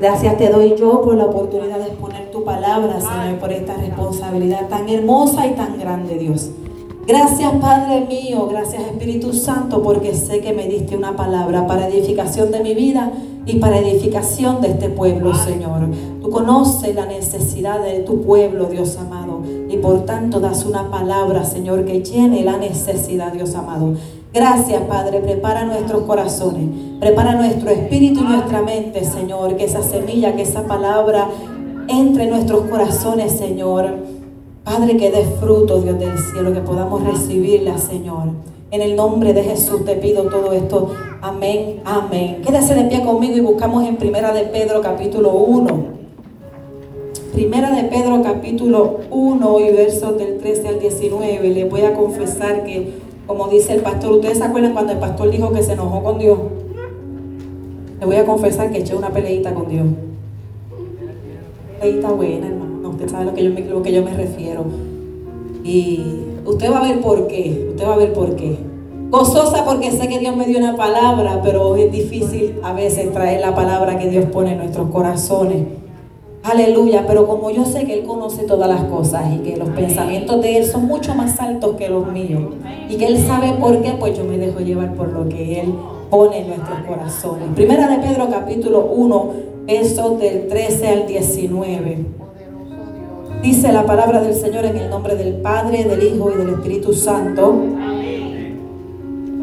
Gracias te doy yo por la oportunidad de exponer tu palabra, Señor, por esta responsabilidad tan hermosa y tan grande, Dios. Gracias Padre mío, gracias Espíritu Santo, porque sé que me diste una palabra para edificación de mi vida y para edificación de este pueblo, Señor. Tú conoces la necesidad de tu pueblo, Dios amado, y por tanto das una palabra, Señor, que llene la necesidad, Dios amado. Gracias, Padre. Prepara nuestros corazones, prepara nuestro espíritu y nuestra mente, Señor. Que esa semilla, que esa palabra entre en nuestros corazones, Señor. Padre, que dé fruto, Dios del cielo, que podamos recibirla, Señor. En el nombre de Jesús te pido todo esto. Amén, amén. Quédese de pie conmigo y buscamos en Primera de Pedro capítulo 1. Primera de Pedro capítulo 1 y versos del 13 al 19. Le voy a confesar que como dice el pastor, ¿ustedes se acuerdan cuando el pastor dijo que se enojó con Dios? Le voy a confesar que eché una peleita con Dios. Peleita buena, hermano. Usted sabe a lo que yo me, lo que yo me refiero. Y usted va a ver por qué. Usted va a ver por qué. Gozosa porque sé que Dios me dio una palabra, pero es difícil a veces traer la palabra que Dios pone en nuestros corazones. Aleluya, pero como yo sé que Él conoce todas las cosas y que los pensamientos de Él son mucho más altos que los míos y que Él sabe por qué, pues yo me dejo llevar por lo que Él pone en nuestros corazones. Primera de Pedro capítulo 1, versos del 13 al 19. Dice la palabra del Señor en el nombre del Padre, del Hijo y del Espíritu Santo.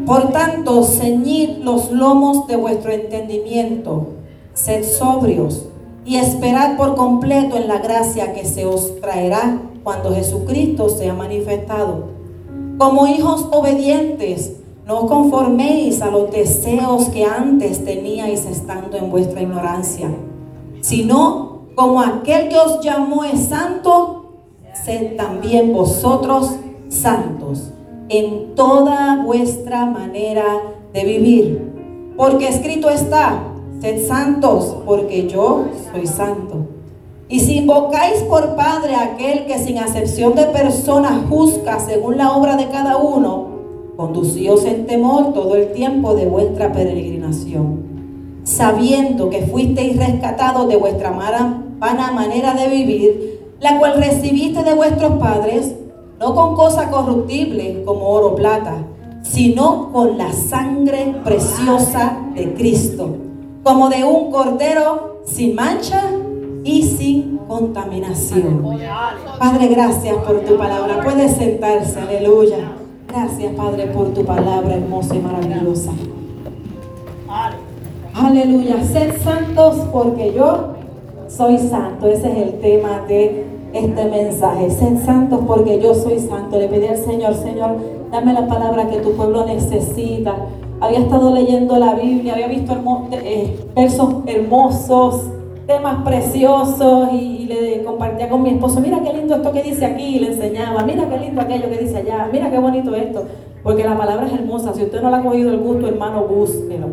Por tanto, ceñid los lomos de vuestro entendimiento, sed sobrios y esperad por completo en la gracia que se os traerá cuando Jesucristo sea manifestado. Como hijos obedientes, no conforméis a los deseos que antes teníais estando en vuestra ignorancia, sino como aquel que os llamó es santo, sed también vosotros santos en toda vuestra manera de vivir. Porque escrito está, Santos, porque yo soy santo. Y si invocáis por Padre a aquel que sin acepción de personas juzga según la obra de cada uno, conducíos en temor todo el tiempo de vuestra peregrinación, sabiendo que fuisteis rescatados de vuestra vana manera de vivir, la cual recibiste de vuestros padres, no con cosa corruptible como oro o plata, sino con la sangre preciosa de Cristo como de un cordero sin mancha y sin contaminación. Padre, gracias por tu palabra. Puedes sentarse, aleluya. Gracias, Padre, por tu palabra hermosa y maravillosa. Aleluya. Sed santos porque yo soy santo. Ese es el tema de este mensaje. Sed santos porque yo soy santo. Le pedí al Señor, Señor, dame la palabra que tu pueblo necesita había estado leyendo la Biblia, había visto eh, versos hermosos, temas preciosos y, le compartía con mi esposo, mira qué lindo esto que dice aquí, le enseñaba, mira qué lindo aquello que dice allá, mira qué bonito esto, porque la palabra es hermosa, si usted no le ha cogido el gusto, hermano, búsquelo,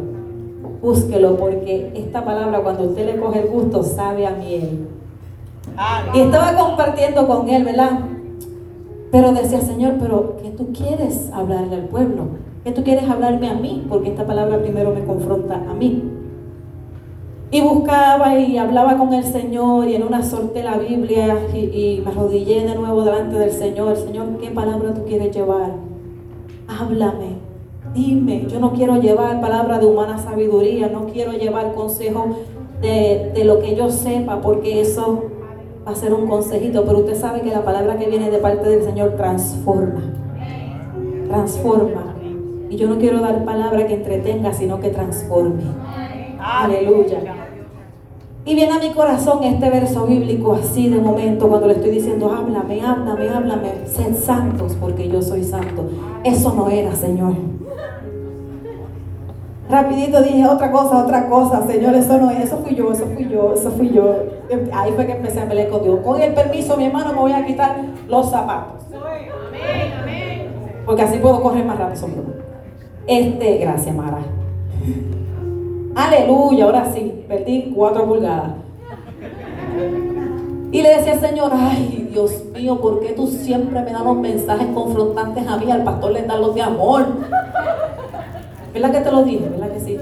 búsquelo, porque esta palabra cuando usted le coge el gusto sabe a miel. Y estaba compartiendo con él, ¿verdad? Pero decía, Señor, pero ¿qué tú quieres hablarle al pueblo? ¿Qué tú quieres hablarme a mí? Porque esta palabra primero me confronta a mí. Y buscaba y hablaba con el Señor y en una solté la Biblia y, me arrodillé de nuevo delante del Señor. Señor, ¿qué palabra tú quieres llevar? Háblame, dime. Yo no quiero llevar palabra de humana sabiduría, no quiero llevar consejo de, de lo que yo sepa, porque eso va a ser un consejito. Pero usted sabe que la palabra que viene de parte del Señor transforma. Transforma. Y yo no quiero dar palabra que entretenga, sino que transforme. Aleluya. Y viene a mi corazón este verso bíblico así de momento cuando le estoy diciendo, háblame, háblame, háblame, sed santos porque yo soy santo. Eso no era, Señor. Rapidito dije otra cosa, otra cosa, Señor, eso no es, eso fui yo, eso fui yo, eso fui yo. Ahí fue que empecé a pelear con Dios. Con el permiso, mi hermano, me voy a quitar los zapatos. Porque así puedo correr más rápido. Este, gracias, Mara. Aleluya, ahora sí, perdí cuatro pulgadas. Y le decía al Señor, ay Dios mío, ¿por qué tú siempre me das los mensajes confrontantes a mí? Al pastor le dan los de amor. ¿Verdad que te lo dije? ¿Verdad que sí?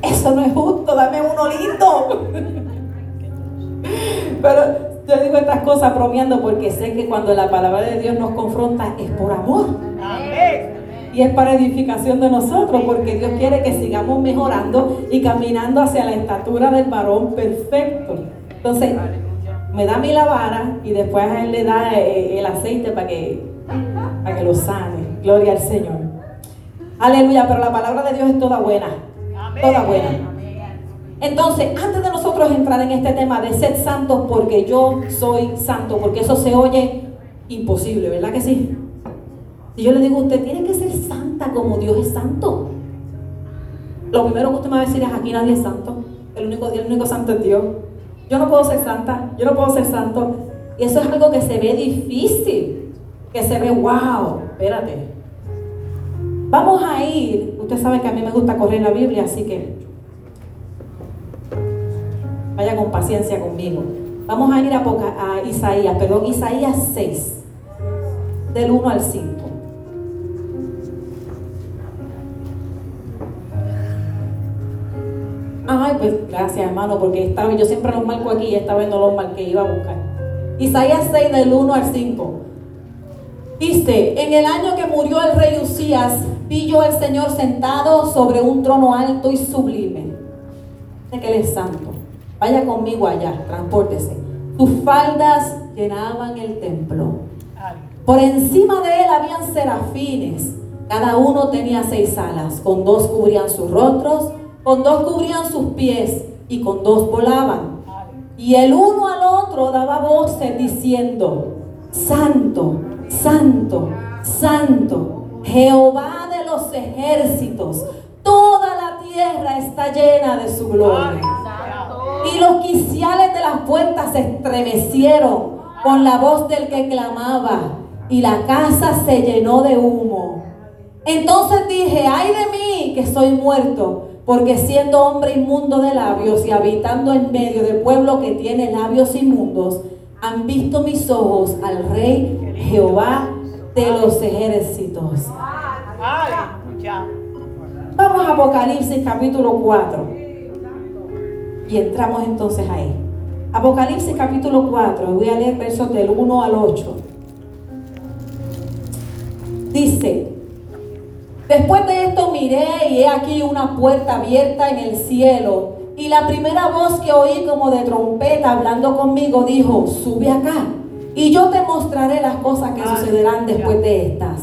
Eso no es justo, dame uno lindo. Pero yo digo estas cosas bromeando porque sé que cuando la palabra de Dios nos confronta es por amor. Y es para edificación de nosotros, porque Dios quiere que sigamos mejorando y caminando hacia la estatura del varón perfecto. Entonces, me da mi la vara y después a él le da eh, el aceite para que, para que lo sane. Gloria al Señor. Aleluya, pero la palabra de Dios es toda buena. Toda buena. Entonces, antes de nosotros entrar en este tema de ser santos porque yo soy santo, porque eso se oye imposible, ¿verdad que sí? Y yo le digo, usted tiene que ser santa como Dios es santo. Lo primero que usted me va a decir es, aquí nadie es santo. El único, el único santo es Dios. Yo no puedo ser santa, yo no puedo ser santo. Y eso es algo que se ve difícil, que se ve, wow, espérate. Vamos a ir, usted sabe que a mí me gusta correr la Biblia, así que vaya con paciencia conmigo. Vamos a ir a, a Isaías, perdón, Isaías 6, del 1 al 5. Ay, pues gracias, hermano, porque esta vez yo siempre los marco aquí y esta vez no los marqué, iba a buscar. Isaías 6 del 1 al 5. Dice, en el año que murió el rey Usías, vi yo al Señor sentado sobre un trono alto y sublime. De que Él es santo. Vaya conmigo allá, transpórtese. Sus faldas llenaban el templo. Por encima de él habían serafines. Cada uno tenía seis alas. Con dos cubrían sus rostros con dos cubrían sus pies y con dos volaban. Y el uno al otro daba voces diciendo, Santo, Santo, Santo, Jehová de los ejércitos, toda la tierra está llena de su gloria. Y los quiciales de las puertas se estremecieron con la voz del que clamaba, y la casa se llenó de humo. Entonces dije, ay de mí que soy muerto porque siendo hombre inmundo de labios y habitando en medio de pueblo que tiene labios inmundos, han visto mis ojos al Rey Jehová de los ejércitos. Vamos a Apocalipsis capítulo 4. Y entramos entonces ahí. Apocalipsis capítulo 4. Voy a leer versos del 1 al 8. Dice, Después de esto miré y he aquí una puerta abierta en el cielo. Y la primera voz que oí como de trompeta hablando conmigo dijo, sube acá y yo te mostraré las cosas que sucederán después de estas.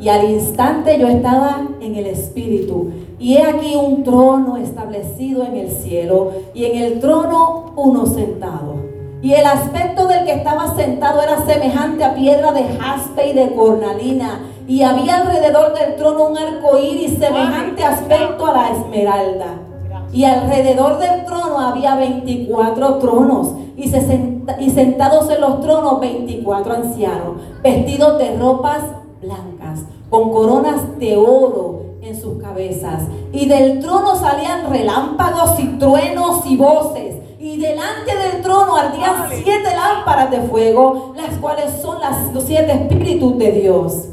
Y al instante yo estaba en el Espíritu. Y he aquí un trono establecido en el cielo y en el trono uno sentado. Y el aspecto del que estaba sentado era semejante a piedra de jaspe y de cornalina y había alrededor del trono un arco iris semejante aspecto a la esmeralda. Y alrededor del trono había 24 tronos y, y sentados en los tronos 24 ancianos, vestidos de ropas blancas, con coronas de oro en sus cabezas. Y del trono salían relámpagos y truenos y voces. Y delante del trono ardían siete lámparas de fuego, las cuales son las, los siete espíritus de Dios.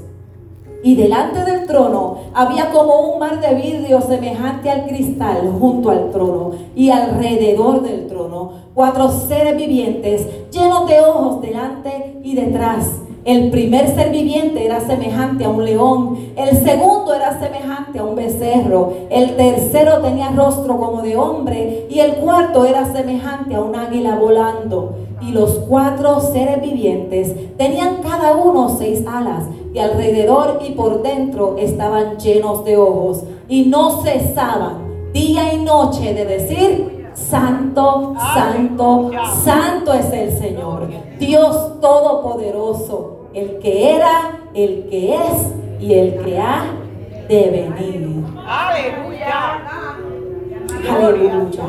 Y delante del trono había como un mar de vidrio semejante al cristal junto al trono y alrededor del trono cuatro seres vivientes llenos de ojos delante y detrás. El primer ser viviente era semejante a un león, el segundo era semejante a un becerro, el tercero tenía rostro como de hombre y el cuarto era semejante a un águila volando. Y los cuatro seres vivientes tenían cada uno seis alas y alrededor y por dentro estaban llenos de ojos y no cesaban día y noche de decir, Santo, Santo, Santo es el Señor, Dios Todopoderoso, el que era, el que es y el que ha de venir. Aleluya. Aleluya.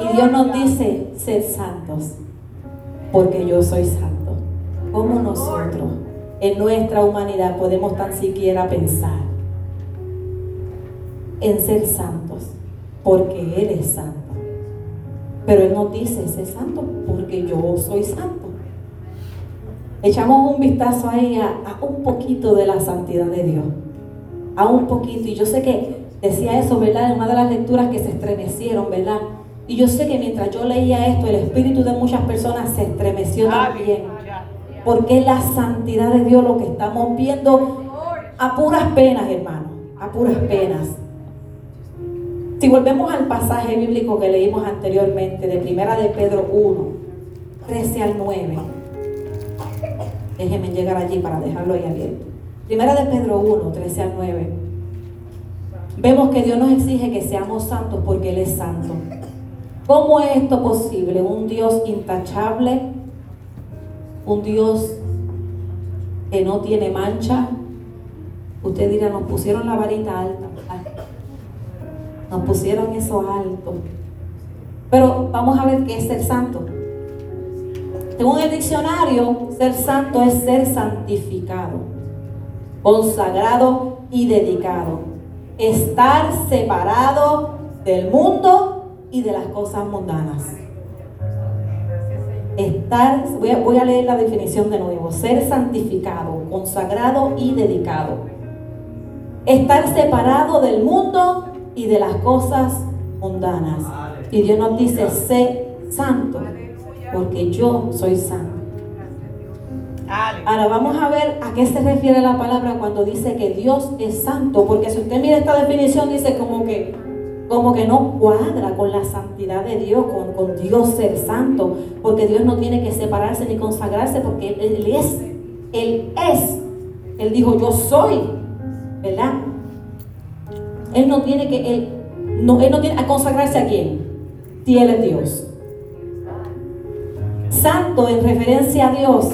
Y Dios nos dice, sed santos, porque yo soy santo, como nosotros en nuestra humanidad podemos tan siquiera pensar en ser santos, porque Él es santo. Pero Él nos dice, ser santo, porque yo soy santo. Echamos un vistazo ahí a, a, un poquito de la santidad de Dios. A un poquito. Y yo sé que decía eso, ¿verdad? En una de las lecturas que se estremecieron, ¿verdad? Y yo sé que mientras yo leía esto, el espíritu de muchas personas se estremeció también. Porque es la santidad de Dios lo que estamos viendo a puras penas, hermano. A puras penas. Si volvemos al pasaje bíblico que leímos anteriormente, de Primera de Pedro 1, 13 al 9. Déjenme llegar allí para dejarlo ahí abierto. Primera de Pedro 1, 13 al 9. Vemos que Dios nos exige que seamos santos porque Él es santo. ¿Cómo es esto posible? Un Dios intachable, un Dios que no tiene mancha. Usted dirá, nos pusieron la varita alta. Nos pusieron eso alto. Pero vamos a ver qué es ser santo. Según el diccionario, ser santo es ser santificado, consagrado y dedicado. Estar separado del mundo y de las cosas mundanas. Estar, voy a, leer la definición de nuevo, ser santificado, consagrado y dedicado. Estar separado del mundo y de las cosas mundanas. Y Dios nos dice, sé santo, porque yo soy santo. Ahora vamos a ver a qué se refiere la palabra cuando dice que Dios es santo, porque si usted mira esta definición dice como que como que no cuadra con la santidad de Dios, con, con, Dios ser santo, porque Dios no tiene que separarse ni consagrarse, porque Él, es, Él es, Él dijo yo soy, ¿verdad? Él no tiene que, Él no, él no tiene que consagrarse a quién, es Dios. Santo en referencia a Dios,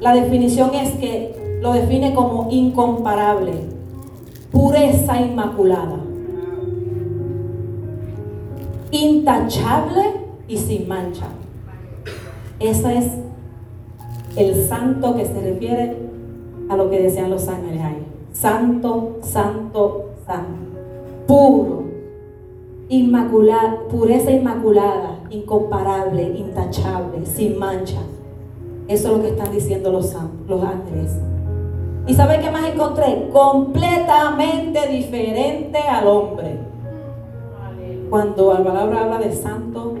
la definición es que lo define como incomparable, pureza inmaculada intachable y sin mancha. Ese es el santo que se refiere a lo que decían los ángeles ahí. Santo, santo, santo. Puro, inmaculada, pureza inmaculada, incomparable, intachable, sin mancha. Eso es lo que están diciendo los, los ángeles. ¿Y sabe qué más encontré? Completamente diferente al hombre cuando la palabra habla de santo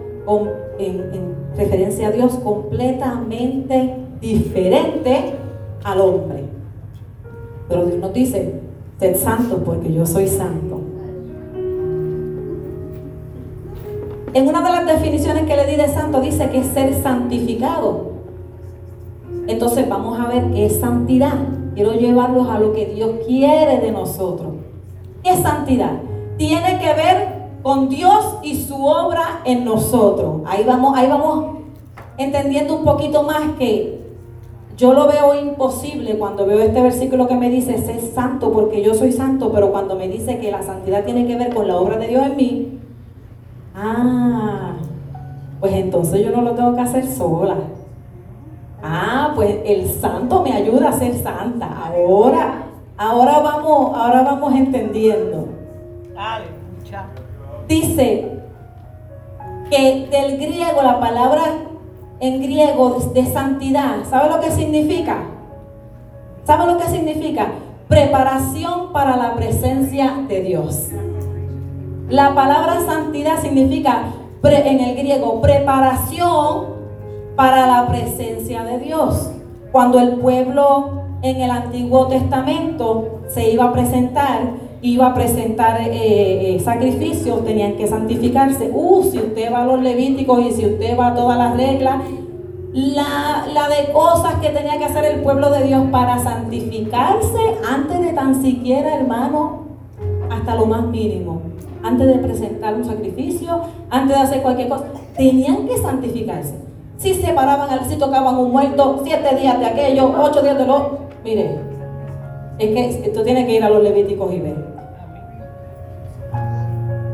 en, referencia a Dios completamente diferente al hombre. Pero Dios nos dice, sed santo porque yo soy santo. En una de las definiciones que le di de santo dice que es ser santificado. Entonces vamos a ver qué es santidad. Quiero llevarlos a lo que Dios quiere de nosotros. ¿Qué es santidad? Tiene que ver con Dios y su obra en nosotros. Ahí vamos, ahí vamos entendiendo un poquito más que yo lo veo imposible cuando veo este versículo que me dice, sé santo porque yo soy santo, pero cuando me dice que la santidad tiene que ver con la obra de Dios en mí, ah, pues entonces yo no lo tengo que hacer sola. Ah, pues el santo me ayuda a ser santa. Ahora, ahora vamos, ahora vamos entendiendo. Dice que del griego, la palabra en griego de santidad, ¿sabe lo que significa? ¿Sabe lo que significa? Preparación para la presencia de Dios. La palabra santidad significa en el griego preparación para la presencia de Dios. Cuando el pueblo en el Antiguo Testamento se iba a presentar, iba a presentar eh, eh, sacrificios, tenían que santificarse. Uh, si usted va a los levíticos y si usted va a todas las reglas, la, la, de cosas que tenía que hacer el pueblo de Dios para santificarse antes de tan siquiera, hermano, hasta lo más mínimo. Antes de presentar un sacrificio, antes de hacer cualquier cosa, tenían que santificarse. Si se paraban, si tocaban un muerto, siete días de aquello, ocho días de lo. Mire, es que esto tiene que ir a los levíticos y ver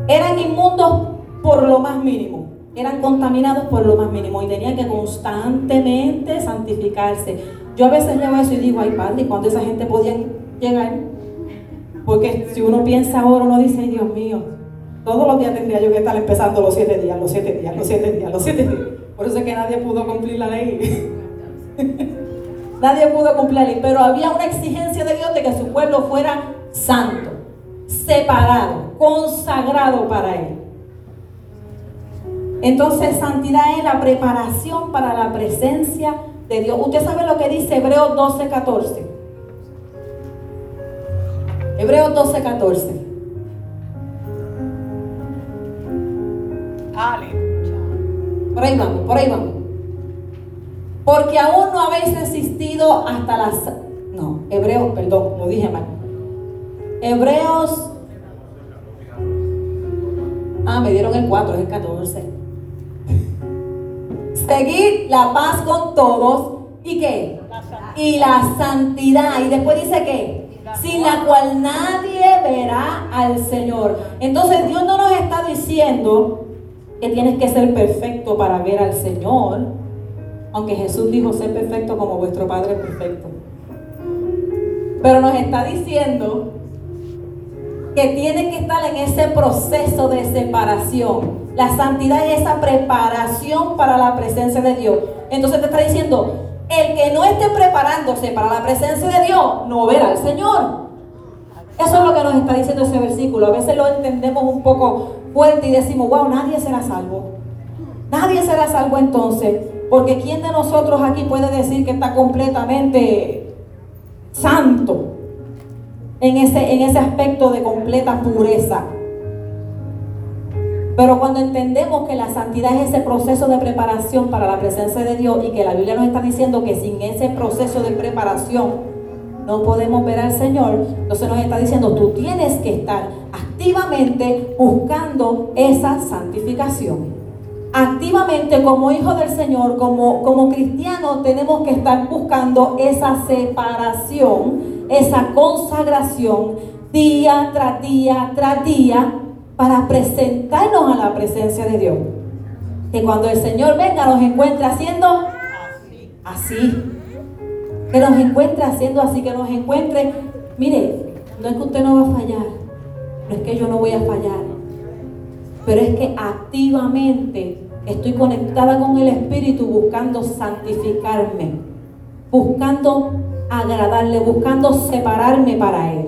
eran inmundos por lo más mínimo, eran contaminados por lo más mínimo y tenían que constantemente santificarse. Yo a veces leo eso y digo, ay padre, ¿cuándo esa gente podía llegar? Porque si uno piensa ahora, uno dice, ay Dios mío, todos los días tendría yo que estar empezando los siete días, los siete días, los siete días, los siete días. Por eso es que nadie pudo cumplir la ley. nadie pudo cumplir la ley, pero había una exigencia de Dios de que su pueblo fuera santo separado, consagrado para Él. Entonces, santidad es la preparación para la presencia de Dios. Usted sabe lo que dice Hebreos 12, 14. Hebreos 12, 14. Por ahí vamos, por ahí vamos. Porque aún no habéis resistido hasta las... No, Hebreos, perdón, lo dije mal. Hebreos... Ah, me dieron el 4, es el 14. Seguir la paz con todos y qué? Y la santidad. Y después dice que sin la cual nadie verá al Señor. Entonces Dios no nos está diciendo que tienes que ser perfecto para ver al Señor, aunque Jesús dijo ser perfecto como vuestro Padre es perfecto. Pero nos está diciendo que tiene que estar en ese proceso de separación. La santidad es esa preparación para la presencia de Dios. Entonces te está diciendo, el que no esté preparándose para la presencia de Dios, no verá al Señor. Eso es lo que nos está diciendo ese versículo. A veces lo entendemos un poco fuerte y decimos, wow, nadie será salvo. Nadie será salvo entonces, porque ¿quién de nosotros aquí puede decir que está completamente santo en ese, en ese aspecto de completa pureza? Pero cuando entendemos que la santidad es ese proceso de preparación para la presencia de Dios y que la Biblia nos está diciendo que sin ese proceso de preparación no podemos ver al Señor, entonces nos está diciendo, tú tienes que estar activamente buscando esa santificación. Activamente como hijo del Señor, como, como cristiano, tenemos que estar buscando esa separación, esa consagración día tras día tras día para presentarnos a la presencia de Dios. Que cuando el Señor venga nos encuentre haciendo así que nos encuentre haciendo así, que nos encuentre, mire, no es que usted no va a fallar, no es que yo no voy a fallar, pero es que activamente estoy conectada con el Espíritu buscando santificarme, buscando agradarle, buscando separarme para Él.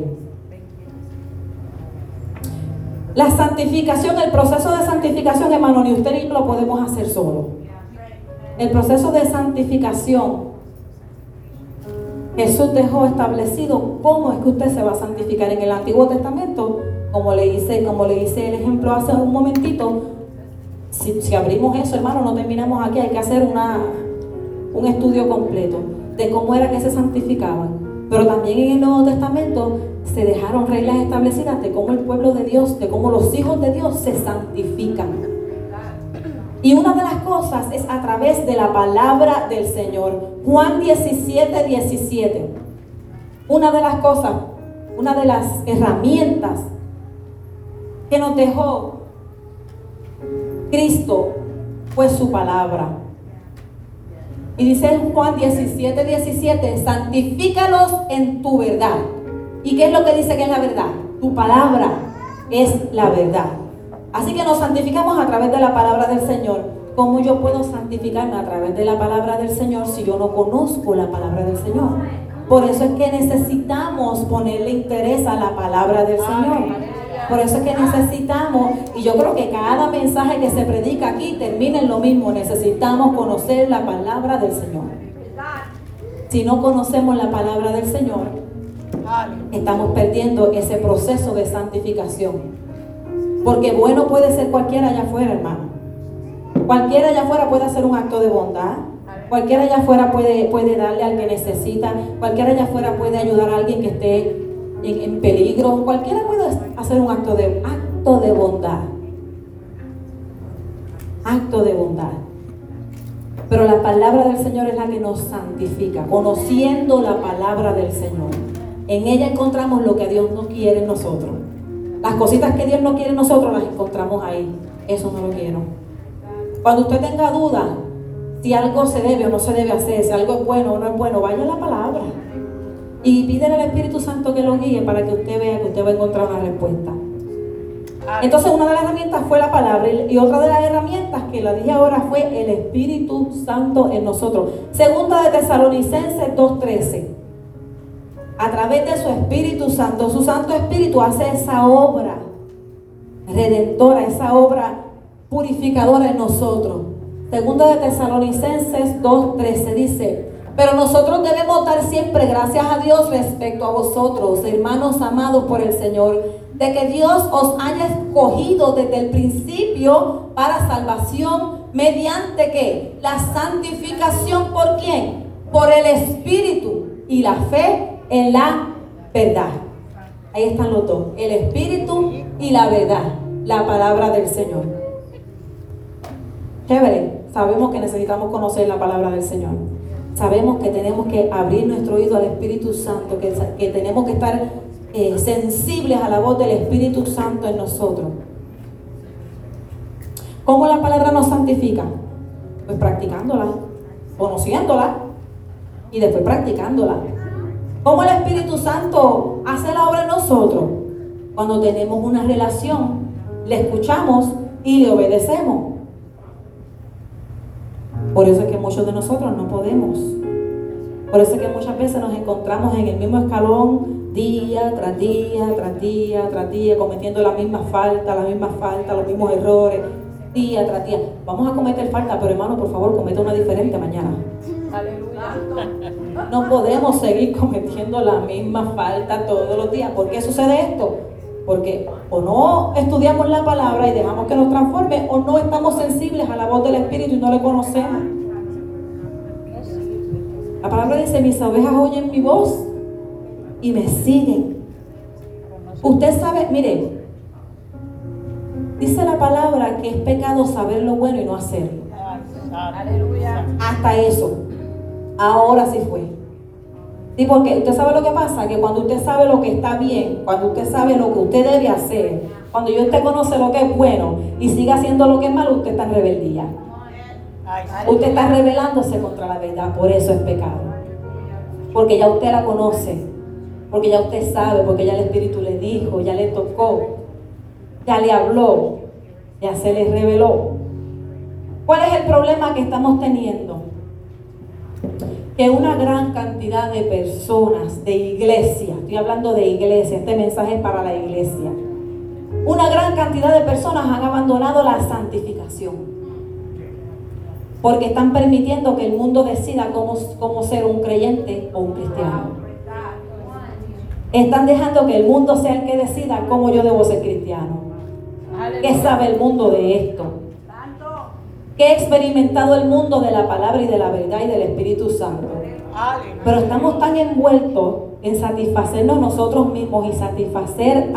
La santificación, el proceso de santificación, hermano, ni usted ni lo podemos hacer solo. El proceso de santificación Jesús dejó establecido cómo es que usted se va a santificar en el Antiguo Testamento, como le hice, como le hice el ejemplo hace un momentito. Si, abrimos eso, hermano, no terminamos aquí, hay que hacer una, un estudio completo de cómo era que se santificaban. Pero también en el Nuevo Testamento se dejaron reglas establecidas de cómo el pueblo de Dios, de cómo los hijos de Dios se santifican. Y una de las cosas es a través de la palabra del Señor. Juan 17, 17. Una de las cosas, una de las herramientas que nos dejó Cristo fue su palabra. Y dice Juan 17, 17, santifícalos en tu verdad. ¿Y qué es lo que dice que es la verdad? Tu palabra es la verdad. Así que nos santificamos a través de la palabra del Señor. ¿Cómo yo puedo santificarme a través de la palabra del Señor si yo no conozco la palabra del Señor? Por eso es que necesitamos ponerle interés a la palabra del Señor. Por eso es que necesitamos, y yo creo que cada mensaje que se predica aquí termina en lo mismo, necesitamos conocer la palabra del Señor. Si no conocemos la palabra del Señor, estamos perdiendo ese proceso de santificación. Porque bueno puede ser cualquiera allá afuera, hermano. Cualquiera allá afuera puede hacer un acto de bondad. Cualquiera allá afuera puede, puede darle al que necesita. Cualquiera allá afuera puede ayudar a alguien que esté en, peligro. Cualquiera puede hacer un acto de, acto de bondad. Acto de bondad. Pero la palabra del Señor es la que nos santifica, conociendo la palabra del Señor. En ella encontramos lo que Dios no quiere en nosotros. Las cositas que Dios no quiere en nosotros las encontramos ahí. Eso no lo quiero. Cuando usted tenga duda si algo se debe o no se debe hacer, si algo es bueno o no es bueno, vaya a la palabra. Y pídele al Espíritu Santo que lo guíe para que usted vea que usted va a encontrar una respuesta. Entonces una de las herramientas fue la palabra y otra de las herramientas que la dije ahora fue el Espíritu Santo en nosotros. Segunda de Tesalonicenses 2.13. a través de su Espíritu Santo, su Santo Espíritu hace esa obra redentora, esa obra purificadora en nosotros. Segunda de Tesalonicenses 2.13 dice, pero nosotros debemos dar siempre gracias a Dios respecto a vosotros, hermanos amados por el Señor, de que Dios os haya escogido desde el principio para salvación mediante que la santificación por quién? Por el Espíritu y la fe en la verdad. Ahí están los dos, el Espíritu y la verdad, la palabra del Señor. Chévere, sabemos que necesitamos conocer la palabra del Señor. Sabemos que tenemos que abrir nuestro oído al Espíritu Santo, que, que tenemos que estar eh, sensibles a la voz del Espíritu Santo en nosotros. ¿Cómo la palabra nos santifica? Pues practicándola, conociéndola y después practicándola. ¿Cómo el Espíritu Santo hace la obra en nosotros? Cuando tenemos una relación, le escuchamos y le obedecemos. Por eso es que muchos de nosotros no podemos. Por eso es que muchas veces nos encontramos en el mismo escalón día tras día, tras día, tras día, cometiendo la misma falta, la misma falta, los mismos errores, día tras día. Vamos a cometer falta, pero hermano, por favor, cometa una diferente mañana. No podemos seguir cometiendo la misma falta todos los días. ¿Por qué sucede esto? Porque o no estudiamos la palabra y dejamos que nos transforme, o no estamos sensibles a la voz del Espíritu y no le conocemos. La palabra dice, mis ovejas oyen mi voz y me siguen. Usted sabe, mire, dice la palabra que es pecado saber lo bueno y no hacerlo. Aleluya. Hasta eso. Ahora sí fue. Sí, porque usted sabe lo que pasa, que cuando usted sabe lo que está bien, cuando usted sabe lo que usted debe hacer, cuando usted conoce lo que es bueno y sigue haciendo lo que es malo, usted está en rebeldía. Usted está rebelándose contra la verdad, por eso es pecado. Porque ya usted la conoce, porque ya usted sabe, porque ya el Espíritu le dijo, ya le tocó, ya le habló, ya se le reveló. ¿Cuál es el problema que estamos teniendo? Que una gran cantidad de personas, de iglesia, estoy hablando de iglesia, este mensaje es para la iglesia, una gran cantidad de personas han abandonado la santificación. Porque están permitiendo que el mundo decida cómo, cómo ser un creyente o un cristiano. Están dejando que el mundo sea el que decida cómo yo debo ser cristiano. ¿Qué sabe el mundo de esto? Que ha experimentado el mundo de la palabra y de la verdad y del Espíritu Santo. Pero estamos tan envueltos en satisfacernos nosotros mismos y satisfacer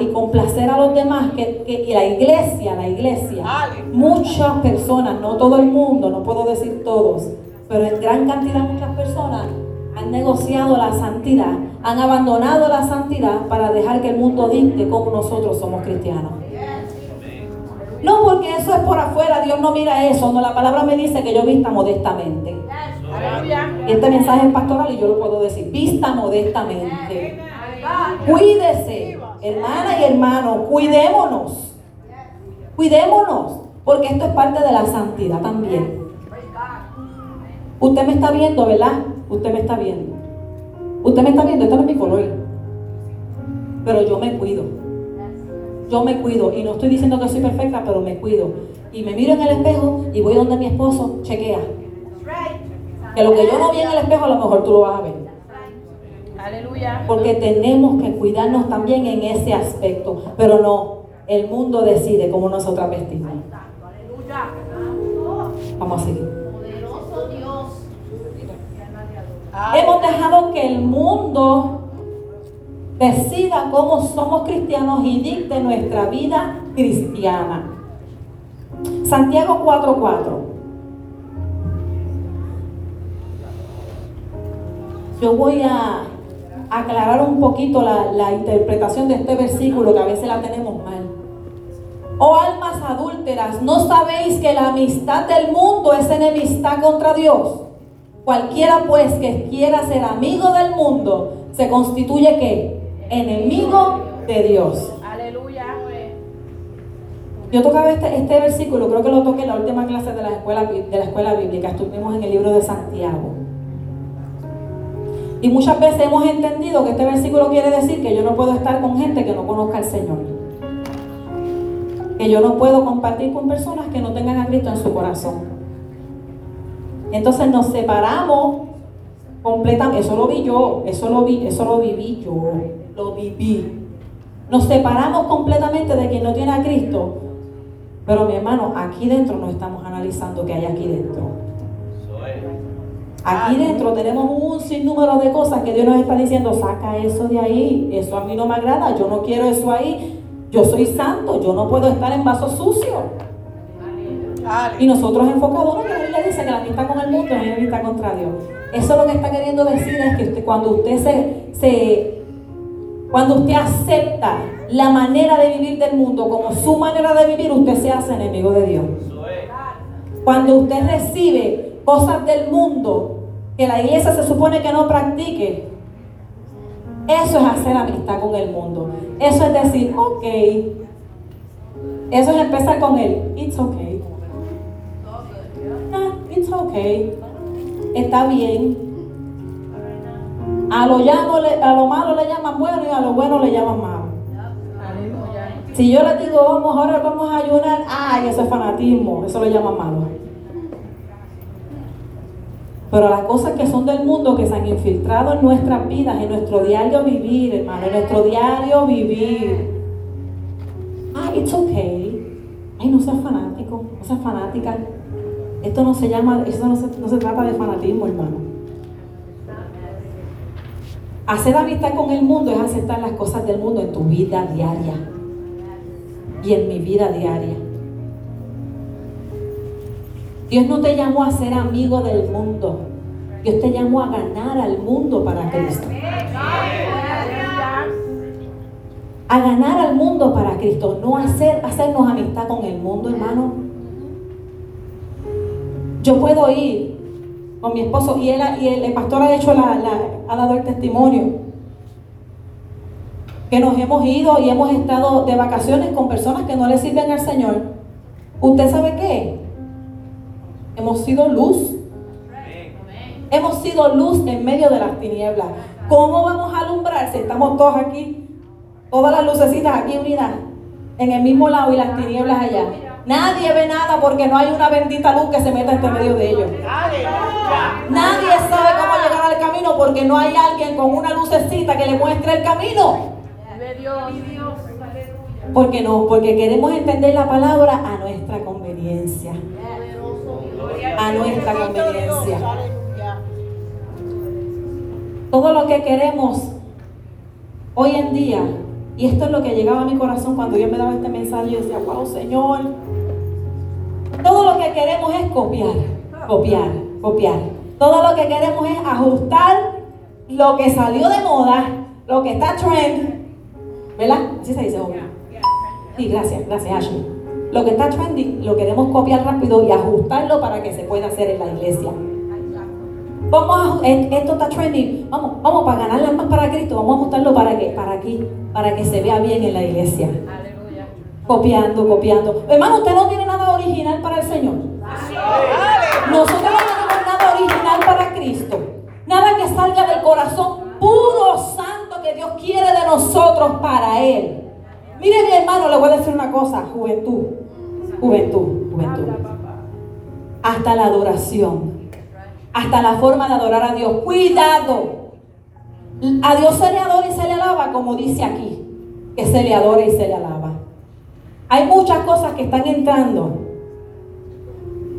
y complacer a los demás que, y la iglesia, la iglesia, muchas personas, no todo el mundo, no puedo decir todos, pero en gran cantidad muchas personas han negociado la santidad, han abandonado la santidad para dejar que el mundo dicte cómo nosotros somos cristianos. No, porque eso es por afuera, Dios no mira eso. No, la palabra me dice que yo vista modestamente. Este mensaje es pastoral y yo lo puedo decir. Vista modestamente. Cuídese, hermana y hermano, cuidémonos. Cuidémonos, porque esto es parte de la santidad también. Usted me está viendo, ¿verdad? Usted me está viendo. Usted me está viendo, esto no es mi color. Pero yo me cuido yo me cuido. Y no estoy diciendo que soy perfecta, pero me cuido. Y me miro en el espejo y voy donde mi esposo, chequea. Que lo que yo no vi en el espejo, a lo mejor tú lo vas a ver. Aleluya. Porque tenemos que cuidarnos también en ese aspecto. Pero no, el mundo decide cómo nosotras vestimos. Vamos a seguir. Hemos dejado que el mundo decida cómo somos cristianos y dicte nuestra vida cristiana. Santiago 4:4. Yo voy a aclarar un poquito la, la, interpretación de este versículo que a veces la tenemos mal. Oh almas adúlteras, ¿no sabéis que la amistad del mundo es enemistad contra Dios? Cualquiera pues que quiera ser amigo del mundo se constituye que enemigo de Dios. Aleluya. Yo tocaba este, este, versículo, creo que lo toqué en la última clase de la escuela, de la escuela bíblica, estuvimos en el libro de Santiago. Y muchas veces hemos entendido que este versículo quiere decir que yo no puedo estar con gente que no conozca al Señor. Que yo no puedo compartir con personas que no tengan a Cristo en su corazón. Entonces nos separamos completamente. Eso lo vi yo, eso lo vi, eso lo viví yo, lo viví. Nos separamos completamente de quien no tiene a Cristo. Pero mi hermano, aquí dentro no estamos analizando qué hay aquí dentro. Aquí dentro tenemos un sinnúmero de cosas que Dios nos está diciendo, saca eso de ahí, eso a mí no me agrada, yo no quiero eso ahí, yo soy santo, yo no puedo estar en vaso sucio. Y nosotros enfocados, que la Biblia dice que la amistad con el mundo es la amistad contra Dios. Eso lo que está queriendo decir es que cuando usted se, se, cuando usted acepta la manera de vivir del mundo como su manera de vivir, usted se hace enemigo de Dios. Cuando usted recibe cosas del mundo que la iglesia se supone que no practique, eso es hacer amistad con el mundo. Eso es decir, ok. Eso es empezar con el, it's okay. Ah, it's okay. Está bien. A lo, malo le llaman bueno y a lo bueno le llaman malo. Si yo le digo, vamos, ahora vamos a ayunar, ay, eso es fanatismo, eso lo llaman malo. Pero las cosas que son del mundo, que se han infiltrado en nuestras vidas, en nuestro diario vivir, hermano, en nuestro diario vivir. Ah, it's okay. Ay, no seas fanático, no seas fanática. Esto no se llama, esto no se, no se trata de fanatismo, hermano. Hacer amistad con el mundo es aceptar las cosas del mundo en tu vida diaria y en mi vida diaria. Dios no te llamó a ser amigo del mundo. Dios te llamó a ganar al mundo para Cristo. A ganar al mundo para Cristo, no hacer, hacernos amistad con el mundo, hermano. Yo puedo ir con mi esposo y, él, y el, pastor ha, hecho la, ha dado el testimonio que nos hemos ido y hemos estado de vacaciones con personas que no le sirven al Señor. ¿Usted sabe qué? Hemos sido luz. Hemos sido luz en medio de las tinieblas. ¿Cómo vamos a alumbrar si estamos todos aquí? Todas las lucecitas aquí unidas. En el mismo lado y las tinieblas allá. Nadie ve nada porque no hay una bendita luz que se meta entre medio de ellos. Nadie sabe cómo llegar camino porque no hay alguien con una lucecita que le muestre el camino. Porque no, porque queremos entender la palabra a nuestra conveniencia a nuestra conveniencia. Todo lo que queremos hoy en día, y esto es lo que llegaba a mi corazón cuando Dios me daba este mensaje, yo decía, wow, Señor, todo lo que queremos es copiar, copiar, copiar. Todo lo que queremos es ajustar lo que salió de moda, lo que está trend, ¿verdad? Así se dice. Sí, gracias, gracias, Ashley. Lo que está trending lo queremos copiar rápido y ajustarlo para que se pueda hacer en la iglesia. Vamos a, esto está trending, vamos, vamos para ganar más para Cristo, vamos a ajustarlo para que, para aquí, para que se vea bien en la iglesia. Copiando, copiando. Hermano, usted no tiene nada original para el Señor. Nosotros nada para Cristo. Nada que salga del corazón puro, santo que Dios quiere de nosotros para Él. Mire mi hermano, le voy a decir una cosa, juventud, juventud, juventud. Hasta la adoración, hasta la forma de adorar a Dios. Cuidado. A Dios se le adora y se le alaba, como dice aquí, que se le adora y se le alaba. Hay muchas cosas que están entrando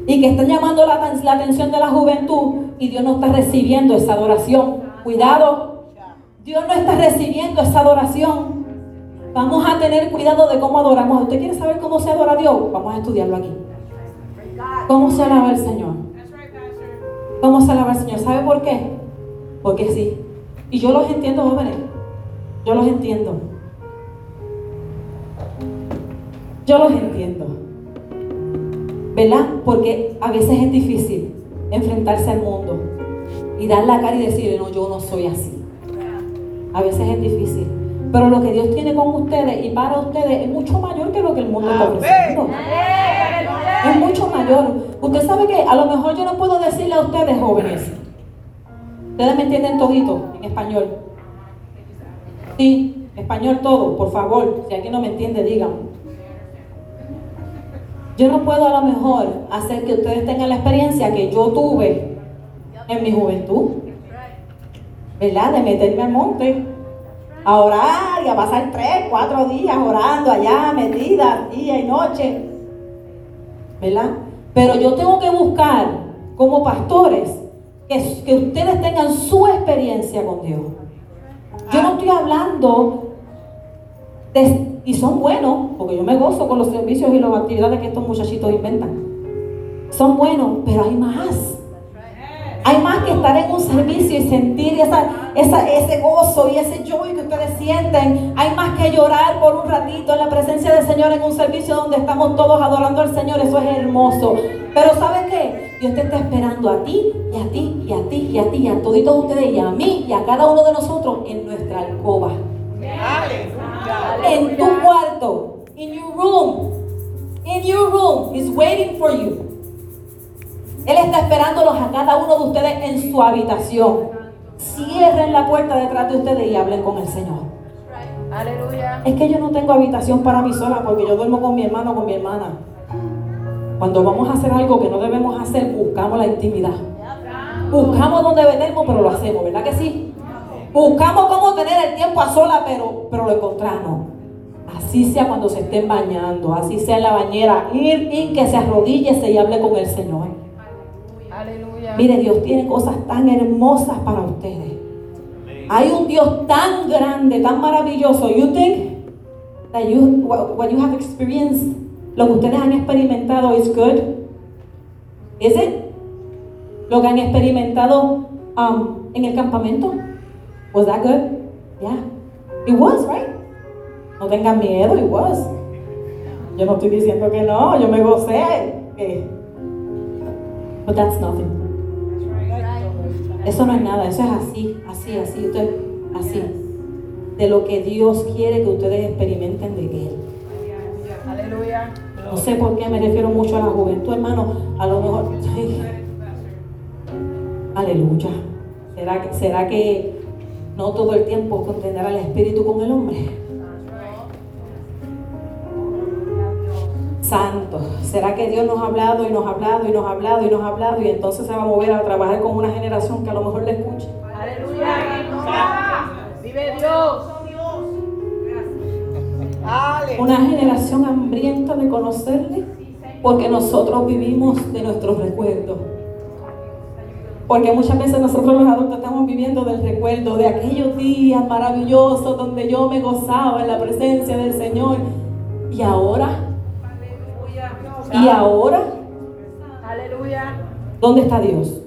y que están llamando la, la atención de la juventud y Dios no está recibiendo esa adoración. Cuidado. Dios no está recibiendo esa adoración. Vamos a tener cuidado de cómo adoramos. ¿Usted quiere saber cómo se adora a Dios? Vamos a estudiarlo aquí. ¿Cómo se alaba el Señor? ¿Cómo se alaba el Señor? ¿Sabe por qué? Porque sí. Y yo los entiendo, jóvenes. Yo los entiendo. Yo los entiendo. ¿Verdad? Porque a veces es difícil enfrentarse al mundo y dar la cara y decirle, no, yo no soy así. A veces es difícil. Pero lo que Dios tiene con ustedes y para ustedes es mucho mayor que lo que el mundo está ofreciendo. Es mucho mayor. Usted sabe que a lo mejor yo no puedo decirle a ustedes, jóvenes, Ustedes me entienden todito en español. Sí, español todo, por favor. Si alguien no me entiende, digan. Yo no puedo a lo mejor hacer que ustedes tengan la experiencia que yo tuve en mi juventud. ¿Verdad? De meterme al monte a orar y a pasar tres, cuatro días orando allá, metida, día y noche. ¿Verdad? Pero yo tengo que buscar como pastores que, que ustedes tengan su experiencia con Dios. Yo no estoy hablando de, y son buenos, porque yo me gozo con los servicios y las actividades que estos muchachitos inventan. Son buenos, pero hay más. Hay más que estar en un servicio y sentir esa, ese gozo y ese joy que ustedes sienten. Hay más que llorar por un ratito en la presencia del Señor en un servicio donde estamos todos adorando al Señor. Eso es hermoso. Pero ¿sabes qué? Dios te está esperando a ti y a ti y a ti y a ti y a todos ustedes y a mí y a cada uno de nosotros en nuestra alcoba. En tu cuarto. In your room. In your room. He's waiting for you. Él está esperándolos a cada uno de ustedes en su habitación. Cierren la puerta detrás de ustedes y hablen con el Señor. Aleluya. Es que yo no tengo habitación para mí sola porque yo duermo con mi hermano o con mi hermana. Cuando vamos a hacer algo que no debemos hacer, buscamos la intimidad. Buscamos donde venimos, pero lo hacemos, ¿verdad que sí? Buscamos cómo tener el tiempo a sola, pero, pero lo encontramos. Así sea cuando se estén bañando, así sea en la bañera, ir y que se arrodille y hable con el Señor. Mire, Dios tiene cosas tan hermosas para ustedes. Hay un Dios tan grande, tan maravilloso. You think that you, what you have experienced, lo que ustedes han experimentado is good? Is it? Lo que han experimentado um, en el campamento? Was that good? Yeah. It was, right? No tengan miedo, it was. Yo no estoy diciendo que no, yo me gocé. Eh. But that's nothing. Eso no es nada, eso es así, así, así, así. De lo que Dios quiere que ustedes experimenten de Él. Aleluya. No sé por qué me refiero mucho a la juventud, hermano. A lo mejor. Aleluya. ¿Será que, ¿Será que no todo el tiempo contendrá el espíritu con el hombre? santo. ¿Será que Dios nos ha hablado y nos ha hablado y nos ha hablado y nos ha hablado y entonces se va a mover a trabajar con una generación que a lo mejor le escuche? Aleluya. Vive Dios. Una generación hambrienta de conocerle porque nosotros vivimos de nuestros recuerdos. Porque muchas veces nosotros los adultos estamos viviendo del recuerdo de aquellos días maravillosos donde yo me gozaba en la presencia del Señor. Y ahora y ahora, aleluya, ¿dónde está Dios?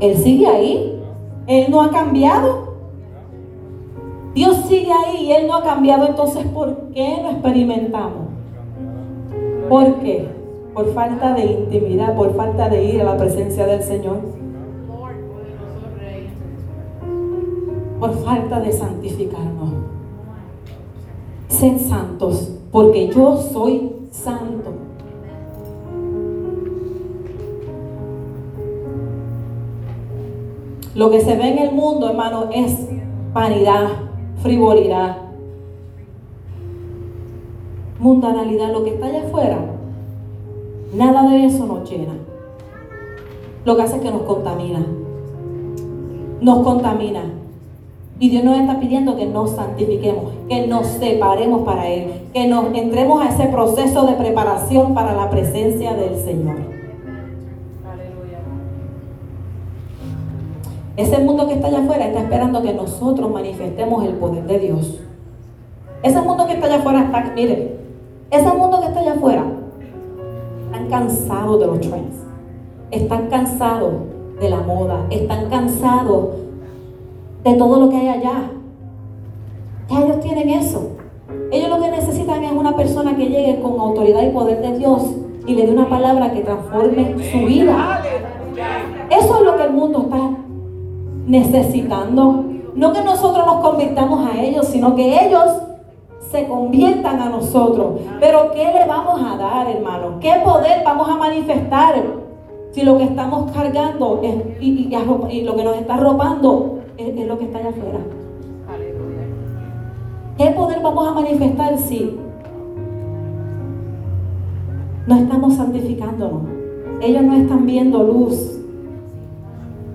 Él sigue ahí. Él no ha cambiado. Dios sigue ahí y Él no ha cambiado. Entonces, ¿por qué no experimentamos? ¿Por qué? Por falta de intimidad, por falta de ir a la presencia del Señor. Por falta de santificarnos. Sed santos, porque yo soy santo. Lo que se ve en el mundo, hermano, es vanidad, frivolidad, mundanalidad. Lo que está allá afuera, nada de eso nos llena. Lo que hace es que nos contamina. Nos contamina. Y Dios nos está pidiendo que nos santifiquemos, que nos separemos para Él, que nos entremos a ese proceso de preparación para la presencia del Señor. Aleluya. Ese mundo que está allá afuera está esperando que nosotros manifestemos el poder de Dios. Ese mundo que está allá afuera está, mire, ese mundo que está allá afuera, cansados de los trends, están cansados de la moda, están cansados de todo lo que hay allá. Ya ellos tienen eso. Ellos lo que necesitan es una persona que llegue con autoridad y poder de Dios y le dé una palabra que transforme su vida. Eso es lo que el mundo está necesitando. No que nosotros nos convirtamos a ellos, sino que ellos se conviertan a nosotros. Pero ¿qué le vamos a dar, hermano? ¿Qué poder vamos a manifestar? Si lo que estamos cargando es, y, lo que nos está arropando es, es lo que está allá afuera. ¿Qué poder vamos a manifestar si no estamos santificándonos? Ellos no están viendo luz.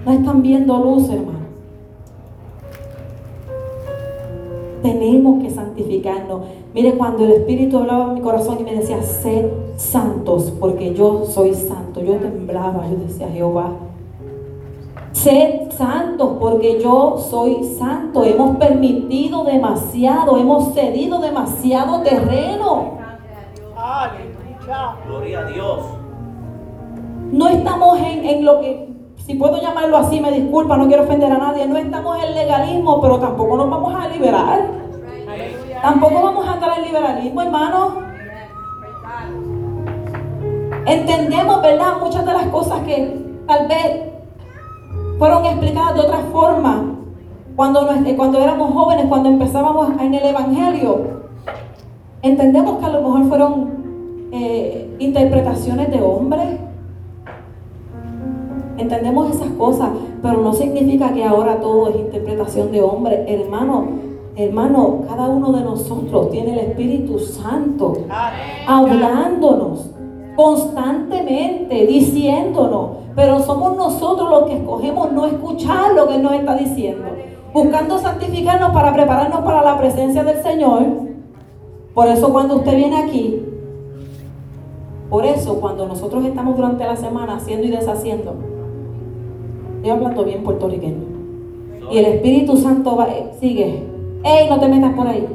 No están viendo luz, hermano. Tenemos que santificarnos. Mire, cuando el Espíritu hablaba en mi corazón y me decía, sed santos, porque yo soy santo, yo temblaba, yo decía, Jehová, Sed santos porque yo soy santo. Hemos permitido demasiado, hemos cedido demasiado terreno. Gloria a Dios. No estamos en, en, lo que, si puedo llamarlo así, me disculpa, no quiero ofender a nadie. No estamos en legalismo, pero tampoco nos vamos a liberar. Tampoco vamos a entrar en liberalismo, hermano. Entendemos, ¿verdad? Muchas de las cosas que tal vez fueron explicadas de otra forma cuando, cuando éramos jóvenes, cuando empezábamos en el Evangelio. Entendemos que a lo mejor fueron eh, interpretaciones de hombres. Entendemos esas cosas, pero no significa que ahora todo es interpretación de hombres. Hermano, hermano, cada uno de nosotros tiene el Espíritu Santo hablándonos constantemente, diciéndonos pero somos nosotros los que escogemos no escuchar lo que Él nos está diciendo. Buscando santificarnos para prepararnos para la presencia del Señor. Por eso cuando usted viene aquí, por eso cuando nosotros estamos durante la semana haciendo y deshaciendo, yo hablando bien puertorriqueño, y el Espíritu Santo va, eh, sigue, ¡Ey, no te metas por ahí!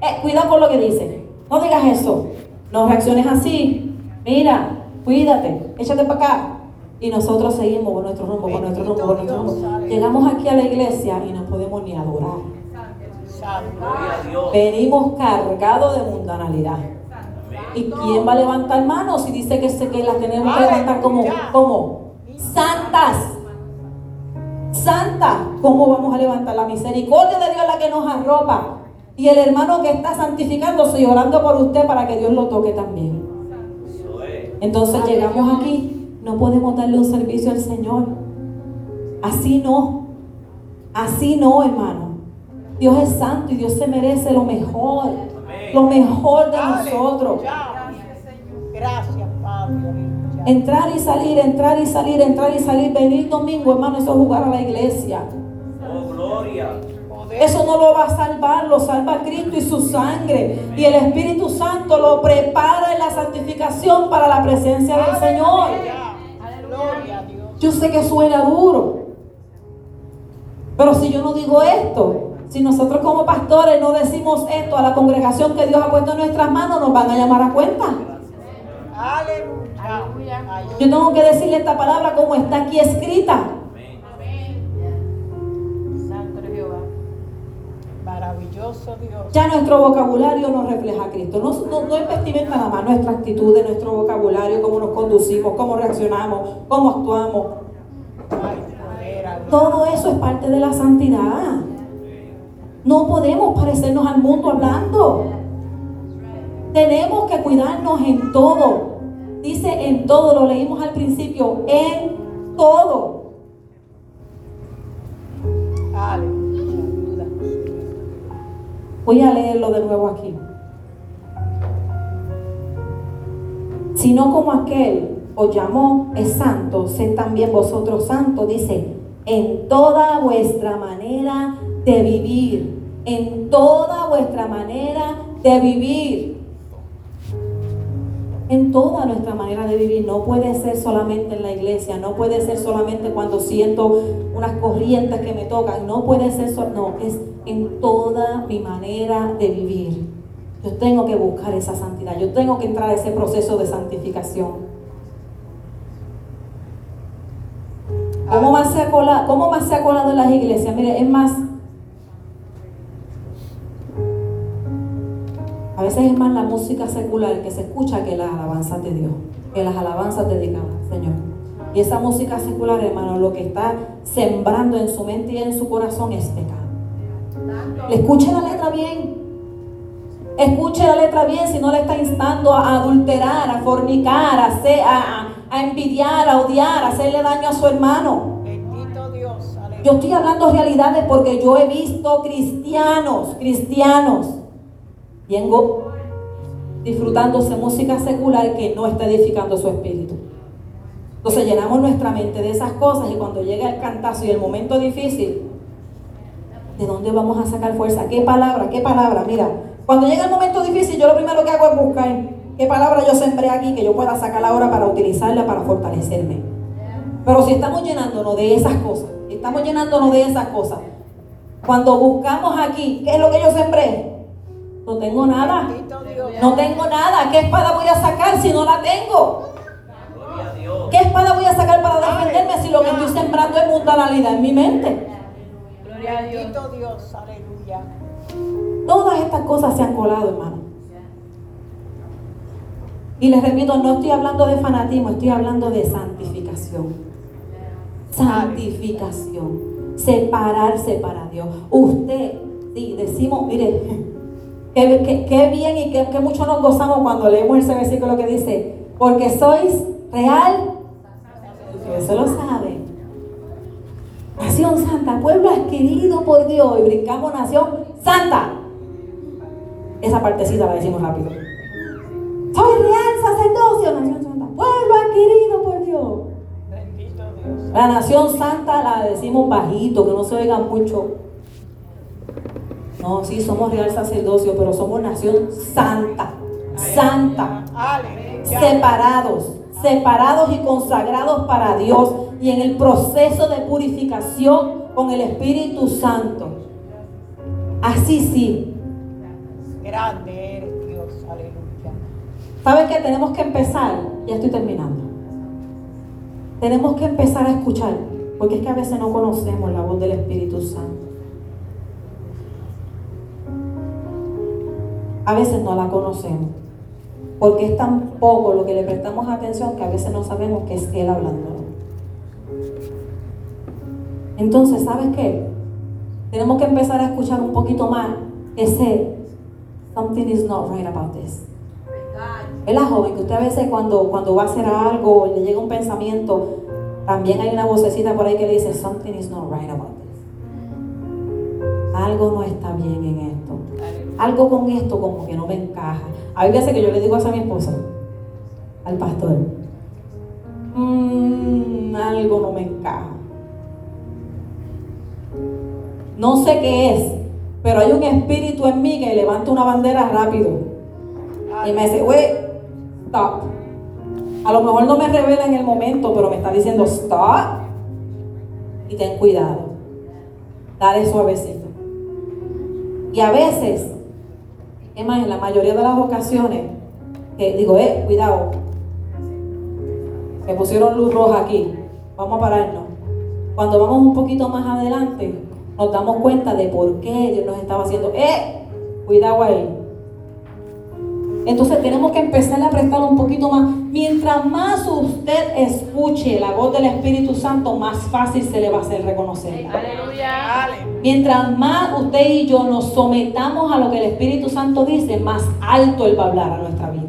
Eh, cuidado con lo que dice, no digas eso, no reacciones así, mira, cuídate, échate para acá, y nosotros seguimos con nuestro rumbo, con nuestro rumbo, con nuestro rumbo. Llegamos aquí a la iglesia y no podemos ni adorar. Venimos cargados de mundanalidad. ¿Y quién va a levantar manos si dice que, que las tenemos que levantar como, como santas? Santa, ¿cómo vamos a levantar la misericordia de Dios la que nos arropa? Y el hermano que está santificándose y orando por usted para que Dios lo toque también. Entonces llegamos aquí no podemos darle un servicio al Señor. Así no. Así no, hermano. Dios es santo y Dios se merece lo mejor. Lo mejor de nosotros. Gracias, Padre. Entrar y salir, entrar y salir, entrar y salir, venir domingo, hermano, eso es jugar a la iglesia. Oh, gloria. Eso no lo va a salvar, lo salva Cristo y su sangre. Y el Espíritu Santo lo prepara en la santificación para la presencia del Señor. Yo sé que suena duro. Pero si yo no digo esto, si nosotros como pastores no decimos esto a la congregación que Dios ha puesto en nuestras manos, nos van a llamar a cuenta. Aleluya. Yo tengo que decirle esta palabra como está aquí escrita. Maravilloso Dios. Ya nuestro vocabulario nos refleja a Cristo. No, no, no es vestimenta nada más, nuestra actitud, nuestro vocabulario, cómo nos conducimos, cómo reaccionamos, cómo actuamos. Todo eso es parte de la santidad. No podemos parecernos al mundo hablando. Tenemos que cuidarnos en todo. Dice en todo, lo leímos al principio, en todo. Voy a leerlo de nuevo aquí. Sino como aquel os llamó es santo, sed también vosotros santos, dice, en toda vuestra manera de vivir, en toda vuestra manera de vivir en toda nuestra manera de vivir. No puede ser solamente en la iglesia, no puede ser solamente cuando siento unas corrientes que me tocan, no puede ser, no, es en toda mi manera de vivir. Yo tengo que buscar esa santidad, yo tengo que entrar a ese proceso de santificación. ¿Cómo más se ha colado, cómo más se ha colado en las iglesias? Mire, es más, A veces es más la música secular que se escucha que las alabanzas de Dios, que las alabanzas dedicadas Señor. Y esa música secular, hermano, lo que está sembrando en su mente y en su corazón es pecado. Le escuche la letra bien. Escuche la letra bien si no le está instando a adulterar, a fornicar, a, a envidiar, a odiar, a hacerle daño a su hermano. Bendito Dios. Yo estoy hablando realidades porque yo he visto cristianos, cristianos, vengo disfrutándose música secular que no está edificando su espíritu. Entonces llenamos nuestra mente de esas cosas y cuando llega el cantazo y el momento difícil, ¿de dónde vamos a sacar fuerza? ¿Qué palabra? ¿Qué palabra? Mira, cuando llega el momento difícil, yo lo primero que hago es buscar qué palabra yo sembré aquí que yo pueda sacar ahora para utilizarla para fortalecerme. Pero si estamos llenándonos de esas cosas, estamos llenándonos de esas cosas, cuando buscamos aquí, ¿qué es lo que yo sembré? No tengo nada. No tengo nada. ¿Qué espada voy a sacar si no la tengo? Gloria a Dios. ¿Qué espada voy a sacar para defenderme si lo que estoy sembrando es mundanalidad en mi mente? Gloria a Dios. Dios. Aleluya. Todas estas cosas se han colado, hermano. Y les repito, no estoy hablando de fanatismo, estoy hablando de santificación. Santificación. Separarse para Dios. Usted, sí, decimos, mire, qué, qué- qué bien y qué, qué mucho nos gozamos cuando leemos ese versículo que dice, porque sois real. Se lo sabe. Nación santa, pueblo adquirido por Dios. Y brincamos nación santa. Esa partecita la decimos rápido. Soy real sacerdocio, nación santa, pueblo adquirido por Dios. La nación santa la decimos bajito, que no se oiga mucho. No, sí, somos real sacerdocio, pero somos nación santa, santa, separados, separados y consagrados para Dios y en el proceso de purificación con el Espíritu Santo. Así sí, Grande eres Dios. Aleluya. ¿Saben que tenemos que empezar? Ya estoy terminando. Tenemos que empezar a escuchar, porque es que a veces no conocemos la voz del Espíritu Santo. A veces no la conocemos, porque es tan poco lo que le prestamos atención que a veces no sabemos que es Él hablando. Entonces, ¿sabes qué? Tenemos que empezar a escuchar un poquito más ese something is not right about this. Es la joven que usted a veces cuando, cuando va a hacer algo, le llega un pensamiento, también hay una vocecita por ahí que le dice, something is not right about this. Algo no está bien en esto. Algo con esto como que no me encaja. Hay veces que yo le digo a mi esposa, al pastor, "Mm, algo no me encaja. No sé qué es, pero hay un espíritu en mí que levanta una bandera rápido. Y me dice, wait, stop. A lo mejor no me revela en el momento, pero me está diciendo, stop. Y ten cuidado. Dale suavecito. Y a veces, es más, en la mayoría de las ocasiones, digo, eh, cuidado. Me pusieron luz roja aquí. Vamos a pararnos. Cuando vamos un poquito más adelante, nos damos cuenta de por qué Dios nos estaba haciendo, eh, cuidado ahí. Entonces tenemos que empezar a prestar un poquito más. Mientras más usted escuche la voz del Espíritu Santo, más fácil se le va a hacer reconocer. Aleluya. Mientras más usted y yo nos sometamos a lo que el Espíritu Santo dice, más alto Él va a hablar a nuestra vida.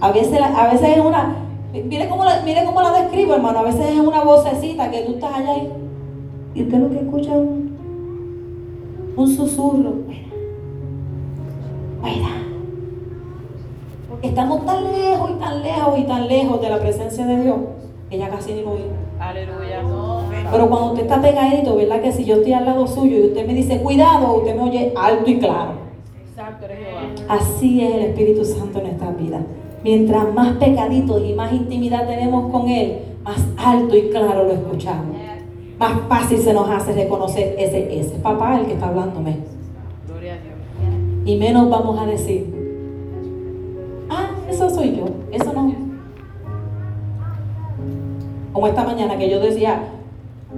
A veces, a veces es una, mire cómo, la, mire cómo la describo, hermano. A veces es una vocecita que tú estás allá y, y usted lo que escucha es un, susurro. Mira. Porque estamos tan lejos y tan lejos y tan lejos de la presencia de Dios que ya casi ni lo oímos. Aleluya. Pero cuando usted está pegadito, ¿verdad? Que si yo estoy al lado suyo y usted me dice cuidado, usted me oye alto y claro. Exacto. Así es el Espíritu Santo en nuestras vidas. Mientras más pecaditos y más intimidad tenemos con Él, más alto y claro lo escuchamos. Más fácil se nos hace reconocer ese, ese papá el que está hablándome. Gloria a Dios. Y menos vamos a decir, ah, eso soy yo, eso no. Como esta mañana que yo decía,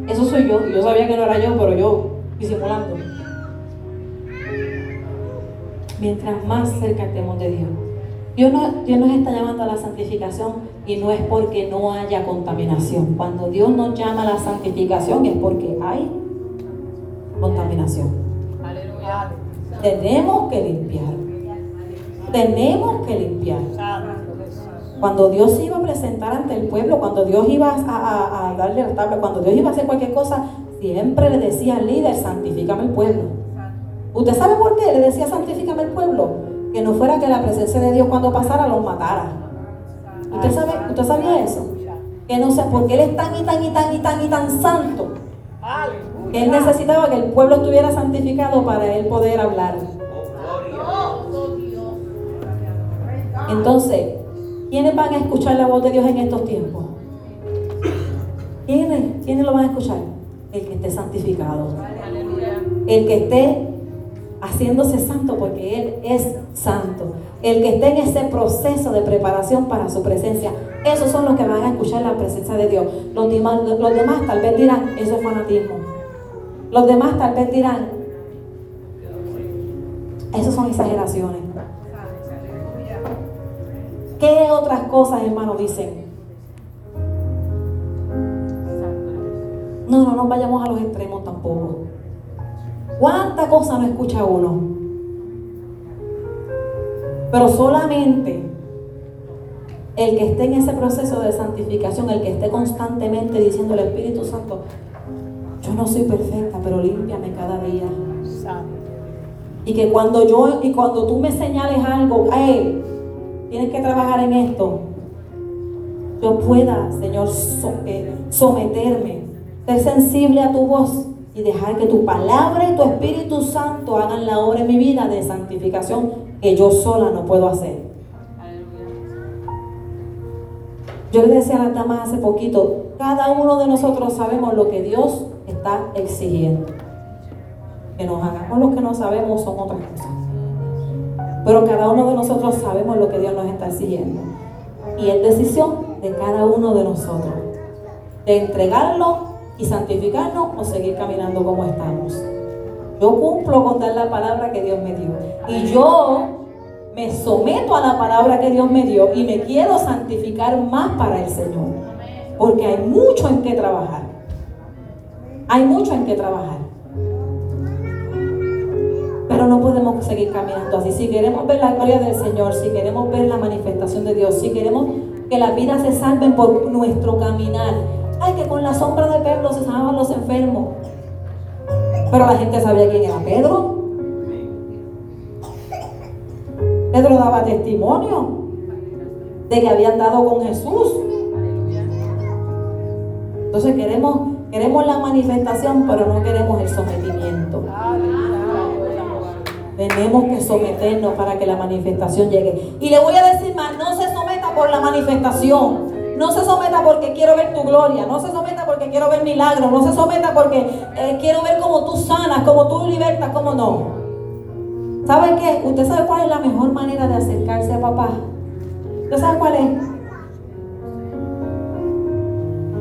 eso soy yo, y yo sabía que no era yo, pero yo disimulando. Mientras más cerca estemos de Dios. Dios, no- Dios nos está llamando a la santificación y no es porque no haya contaminación. Cuando Dios nos llama a la santificación es porque hay contaminación. Aleluya. Tenemos que limpiar. Tenemos que limpiar. Cuando Dios se iba a presentar ante el pueblo, cuando Dios iba a, a- a darle la tabla, cuando Dios iba a hacer cualquier cosa, siempre le decía al líder, santifícame el pueblo. ¿Usted sabe por qué le decía santifícame el pueblo? Que no fuera que la presencia de Dios cuando pasara los matara. ¿Usted, sabe, ¿Usted sabía eso? Que no sé, porque Él es tan y tan y tan y tan y tan santo que Él necesitaba que el pueblo estuviera santificado para Él poder hablar. Entonces, ¿quiénes van a escuchar la voz de Dios en estos tiempos? ¿Quiénes? ¿Quiénes lo van a escuchar? El que esté santificado. Aleluya. El que esté haciéndose santo porque Él es santo. El que esté en ese proceso de preparación para su presencia. Esos son los que van a escuchar la presencia de Dios. Los demás, los demás tal vez dirán, eso es fanatismo. Los demás tal vez dirán, eso son exageraciones. ¿Qué otras cosas, hermano, dicen? No, no nos vayamos a los extremos tampoco. ¿Cuánta cosa no escucha uno? Pero solamente el que esté en ese proceso de santificación, el que esté constantemente diciendo al Espíritu Santo, yo no soy perfecta, pero límpiame cada día. Y que cuando yo, y cuando tú me señales algo, hey, tienes que trabajar en esto, yo pueda, Señor, eh, someterme, ser sensible a tu voz y dejar que tu palabra y tu Espíritu Santo hagan la obra en mi vida de santificación que yo sola no puedo hacer. Yo le decía a las damas hace poquito, cada uno de nosotros sabemos lo que Dios está exigiendo. Que nos hagamos lo que no sabemos son otras cosas. Pero cada uno de nosotros sabemos lo que Dios nos está exigiendo. Y es decisión de cada uno de nosotros. De entregarlo y santificarnos o seguir caminando como estamos. Yo cumplo con dar la palabra que Dios me dio. Y yo me someto a la palabra que Dios me dio y me quiero santificar más para el Señor. Porque hay mucho en que trabajar. Hay mucho en que trabajar. Pero no podemos seguir caminando así. Si queremos ver la gloria del Señor, si queremos ver la manifestación de Dios, si queremos que las vidas se salven por nuestro caminar. Ay, que con la sombra de Pedro se sanaban los enfermos. Pero la gente sabía quién era Pedro. Pedro daba testimonio de que había andado con Jesús. Entonces queremos, queremos la manifestación, pero no queremos el sometimiento. Tenemos que someternos para que la manifestación llegue. Y le voy a decir más, no se someta por la manifestación. No se someta porque quiero ver tu gloria. No se someta porque quiero ver milagros. No se someta porque eh, quiero ver cómo tú sanas, cómo tú libertas, cómo no. ¿Sabe qué? ¿Usted sabe cuál es la mejor manera de acercarse a papá? ¿Usted sabe cuál es?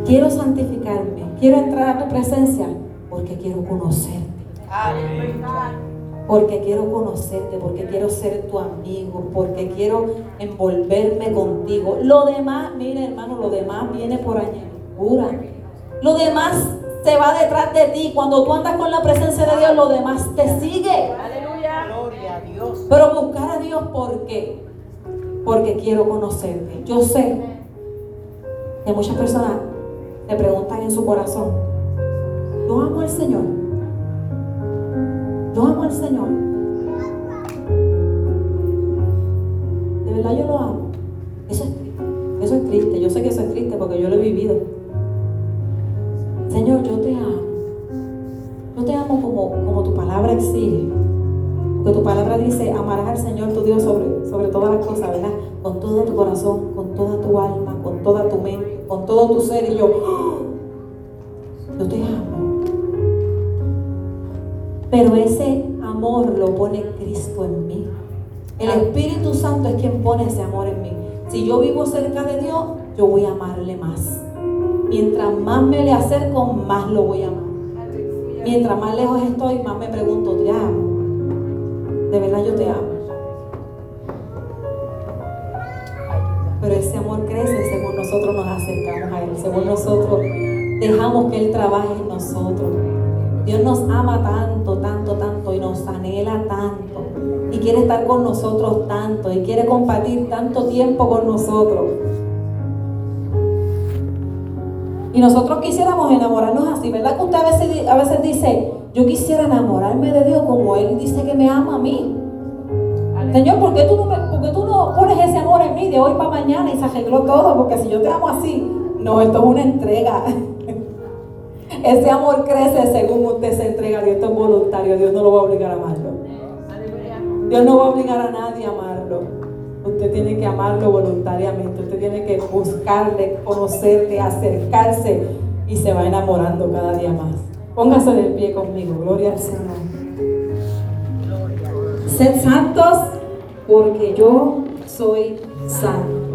Quiero santificarme. Quiero entrar a tu presencia porque quiero conocerte Aleluya. Porque quiero conocerte, porque quiero ser tu amigo, porque quiero envolverme contigo. Lo demás, mire hermano, lo demás viene por añadidura. Lo demás se va detrás de ti. Cuando tú andas con la presencia de Dios, lo demás te sigue. Aleluya. Gloria a Dios. Pero buscar a Dios, ¿por qué? Porque quiero conocerte. Yo sé que muchas personas te preguntan en su corazón, yo amo al Señor. Yo amo al Señor. De verdad yo lo amo. Eso es triste. Eso es triste. Yo sé que eso es triste porque yo lo he vivido. Señor, yo te amo. Yo te amo como, como tu palabra exige. Porque tu palabra dice, amarás al Señor tu Dios sobre, sobre todas las cosas, ¿verdad? Con todo tu corazón, con toda tu alma, con toda tu mente, con todo tu ser. Y yo, Cristo en mí. El Espíritu Santo es quien pone ese amor en mí. Si yo vivo cerca de Dios, yo voy a amarle más. Mientras más me le acerco, más lo voy a amar. Mientras más lejos estoy, más me pregunto, ¿te amo? De verdad yo te amo. Pero ese amor crece según nosotros nos acercamos a Él, según nosotros dejamos que Él trabaje en nosotros. Dios nos ama tanto, tanto, quiere estar con nosotros tanto y quiere compartir tanto tiempo con nosotros. Y nosotros quisiéramos enamorarnos así, ¿verdad? Que usted a veces, di- a veces dice, yo quisiera enamorarme de Dios como Él dice que me ama a mí. Señor, ¿por qué tú no, me, por qué tú no pones ese amor en mí de hoy para mañana y se arregló todo? Porque si yo te amo así, no, esto es una entrega. Ese amor crece según usted se entrega a Dios, esto es voluntario, Dios no lo va a obligar a amarlo. Dios no va a obligar a nadie a amarlo. Usted tiene que amarlo voluntariamente, usted tiene que buscarle, conocerle, acercarse y se va enamorando cada día más. Póngase de pie conmigo, gloria al Señor. Sed santos porque yo soy santo.